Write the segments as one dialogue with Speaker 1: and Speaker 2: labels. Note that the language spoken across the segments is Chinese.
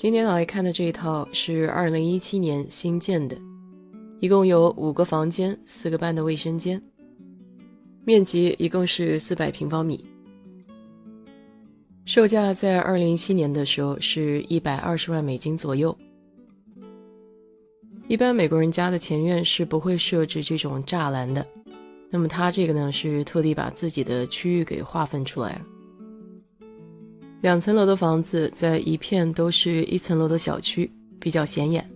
Speaker 1: 今天来看的这一套是二零一七年新建的，一共有五个房间、四个半的卫生间，面积一共是四百平方米。售价在二零一七年的时候是一百二十万美金左右。一般美国人家的前院是不会设置这种栅栏的，那么他这个呢是特地把自己的区域给划分出来了。两层楼的房子在一片都是一层楼的小区，比较显眼。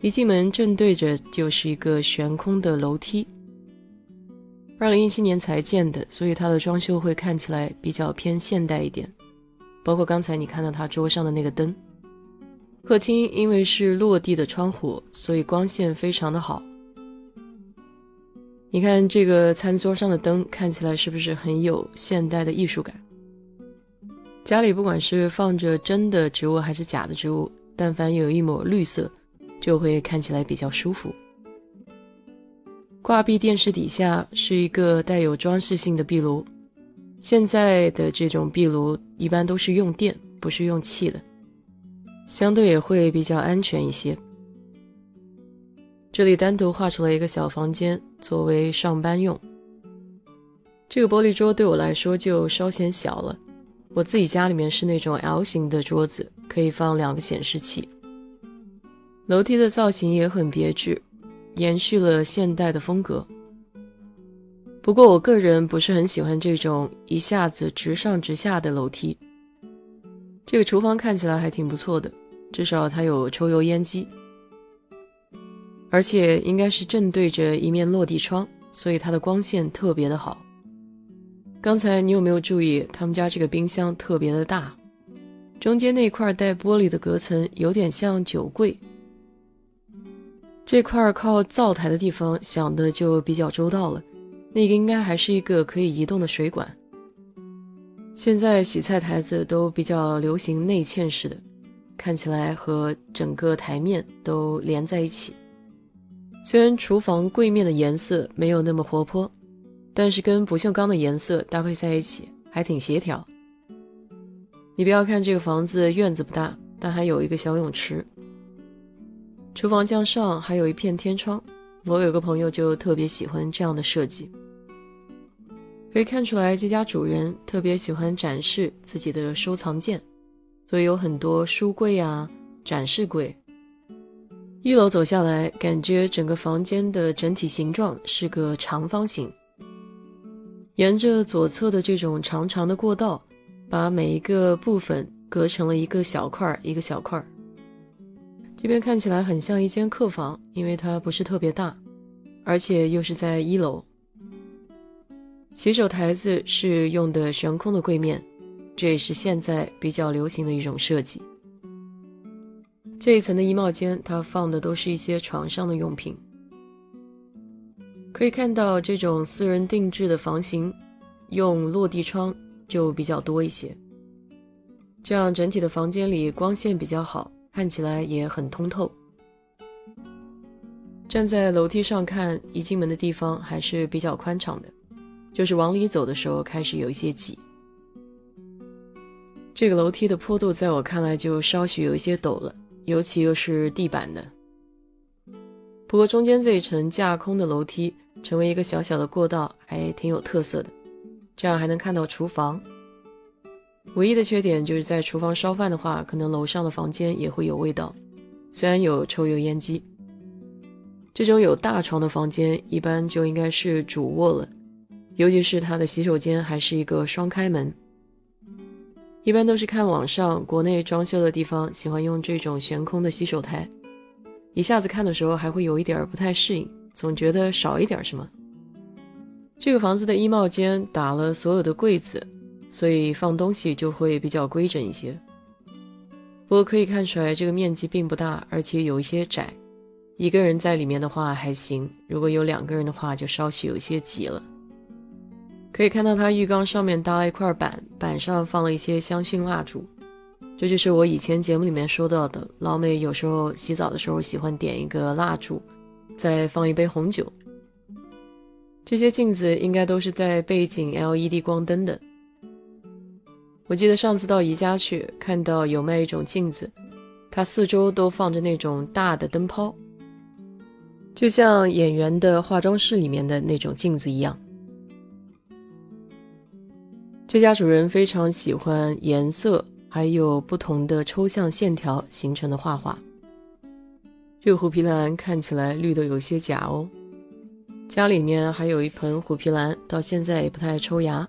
Speaker 1: 一进门正对着就是一个悬空的楼梯。二零一七年才建的，所以它的装修会看起来比较偏现代一点，包括刚才你看到它桌上的那个灯。客厅因为是落地的窗户，所以光线非常的好。你看这个餐桌上的灯，看起来是不是很有现代的艺术感？家里不管是放着真的植物还是假的植物，但凡有一抹绿色，就会看起来比较舒服。挂壁电视底下是一个带有装饰性的壁炉，现在的这种壁炉一般都是用电，不是用气的，相对也会比较安全一些。这里单独画出来一个小房间作为上班用，这个玻璃桌对我来说就稍显小了，我自己家里面是那种 L 型的桌子，可以放两个显示器。楼梯的造型也很别致。延续了现代的风格，不过我个人不是很喜欢这种一下子直上直下的楼梯。这个厨房看起来还挺不错的，至少它有抽油烟机，而且应该是正对着一面落地窗，所以它的光线特别的好。刚才你有没有注意，他们家这个冰箱特别的大，中间那块带玻璃的隔层有点像酒柜。这块靠灶台的地方想的就比较周到了，那个应该还是一个可以移动的水管。现在洗菜台子都比较流行内嵌式的，看起来和整个台面都连在一起。虽然厨房柜面的颜色没有那么活泼，但是跟不锈钢的颜色搭配在一起还挺协调。你不要看这个房子院子不大，但还有一个小泳池。厨房向上还有一片天窗，我有个朋友就特别喜欢这样的设计。可以看出来，这家主人特别喜欢展示自己的收藏件，所以有很多书柜啊、展示柜。一楼走下来，感觉整个房间的整体形状是个长方形，沿着左侧的这种长长的过道，把每一个部分隔成了一个小块儿一个小块儿。这边看起来很像一间客房，因为它不是特别大，而且又是在一楼。洗手台子是用的悬空的柜面，这也是现在比较流行的一种设计。这一层的衣帽间，它放的都是一些床上的用品。可以看到，这种私人定制的房型，用落地窗就比较多一些，这样整体的房间里光线比较好。看起来也很通透。站在楼梯上看，一进门的地方还是比较宽敞的，就是往里走的时候开始有一些挤。这个楼梯的坡度在我看来就稍许有一些陡了，尤其又是地板的。不过中间这一层架空的楼梯成为一个小小的过道，还挺有特色的，这样还能看到厨房。唯一的缺点就是在厨房烧饭的话，可能楼上的房间也会有味道。虽然有抽油烟机，这种有大床的房间一般就应该是主卧了，尤其是它的洗手间还是一个双开门。一般都是看网上国内装修的地方喜欢用这种悬空的洗手台，一下子看的时候还会有一点不太适应，总觉得少一点什么。这个房子的衣帽间打了所有的柜子。所以放东西就会比较规整一些。不过可以看出来，这个面积并不大，而且有一些窄。一个人在里面的话还行，如果有两个人的话，就稍许有些挤了。可以看到，它浴缸上面搭了一块板，板上放了一些香薰蜡烛。这就是我以前节目里面说到的，老美有时候洗澡的时候喜欢点一个蜡烛，再放一杯红酒。这些镜子应该都是带背景 LED 光灯的。我记得上次到宜家去，看到有卖一种镜子，它四周都放着那种大的灯泡，就像演员的化妆室里面的那种镜子一样。这家主人非常喜欢颜色，还有不同的抽象线条形成的画画。这个虎皮兰看起来绿的有些假哦。家里面还有一盆虎皮兰，到现在也不太抽芽。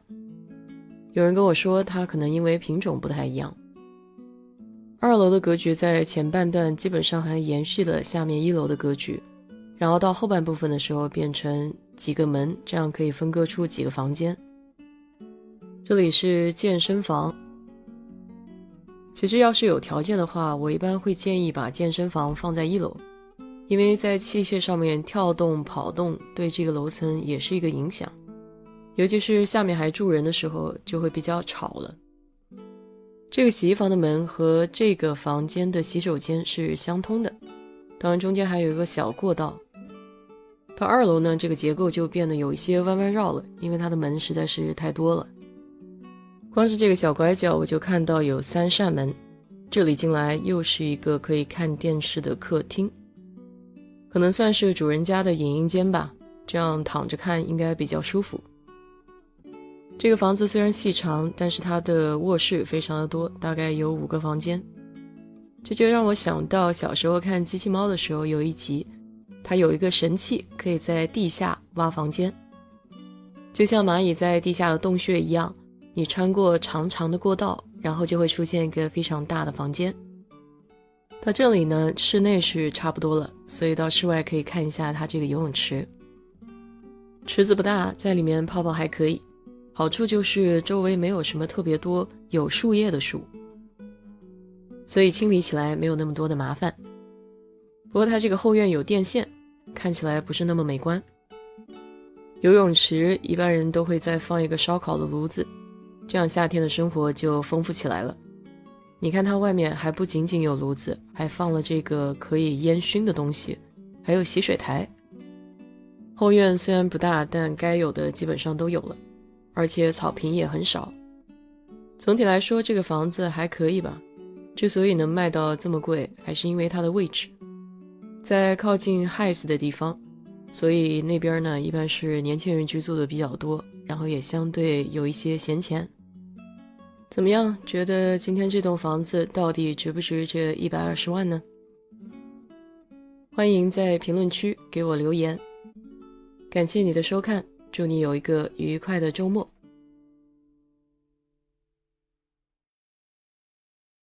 Speaker 1: 有人跟我说，它可能因为品种不太一样。二楼的格局在前半段基本上还延续了下面一楼的格局，然后到后半部分的时候变成几个门，这样可以分割出几个房间。这里是健身房。其实要是有条件的话，我一般会建议把健身房放在一楼，因为在器械上面跳动、跑动，对这个楼层也是一个影响。尤其是下面还住人的时候，就会比较吵了。这个洗衣房的门和这个房间的洗手间是相通的，当然中间还有一个小过道。到二楼呢，这个结构就变得有一些弯弯绕了，因为它的门实在是太多了。光是这个小拐角，我就看到有三扇门，这里进来又是一个可以看电视的客厅，可能算是主人家的影音间吧，这样躺着看应该比较舒服。这个房子虽然细长，但是它的卧室非常的多，大概有五个房间。这就让我想到小时候看机器猫的时候，有一集，它有一个神器，可以在地下挖房间，就像蚂蚁在地下的洞穴一样，你穿过长长的过道，然后就会出现一个非常大的房间。到这里呢，室内是差不多了，所以到室外可以看一下它这个游泳池，池子不大，在里面泡泡还可以。好处就是周围没有什么特别多有树叶的树，所以清理起来没有那么多的麻烦。不过它这个后院有电线，看起来不是那么美观。游泳池一般人都会再放一个烧烤的炉子，这样夏天的生活就丰富起来了。你看它外面还不仅仅有炉子，还放了这个可以烟熏的东西，还有洗水台。后院虽然不大，但该有的基本上都有了。而且草坪也很少，总体来说这个房子还可以吧。之所以能卖到这么贵，还是因为它的位置，在靠近 Highs 的地方，所以那边呢一般是年轻人居住的比较多，然后也相对有一些闲钱。怎么样？觉得今天这栋房子到底值不值这一百二十万呢？欢迎在评论区给我留言。感谢你的收看。祝你有一个愉快的周末。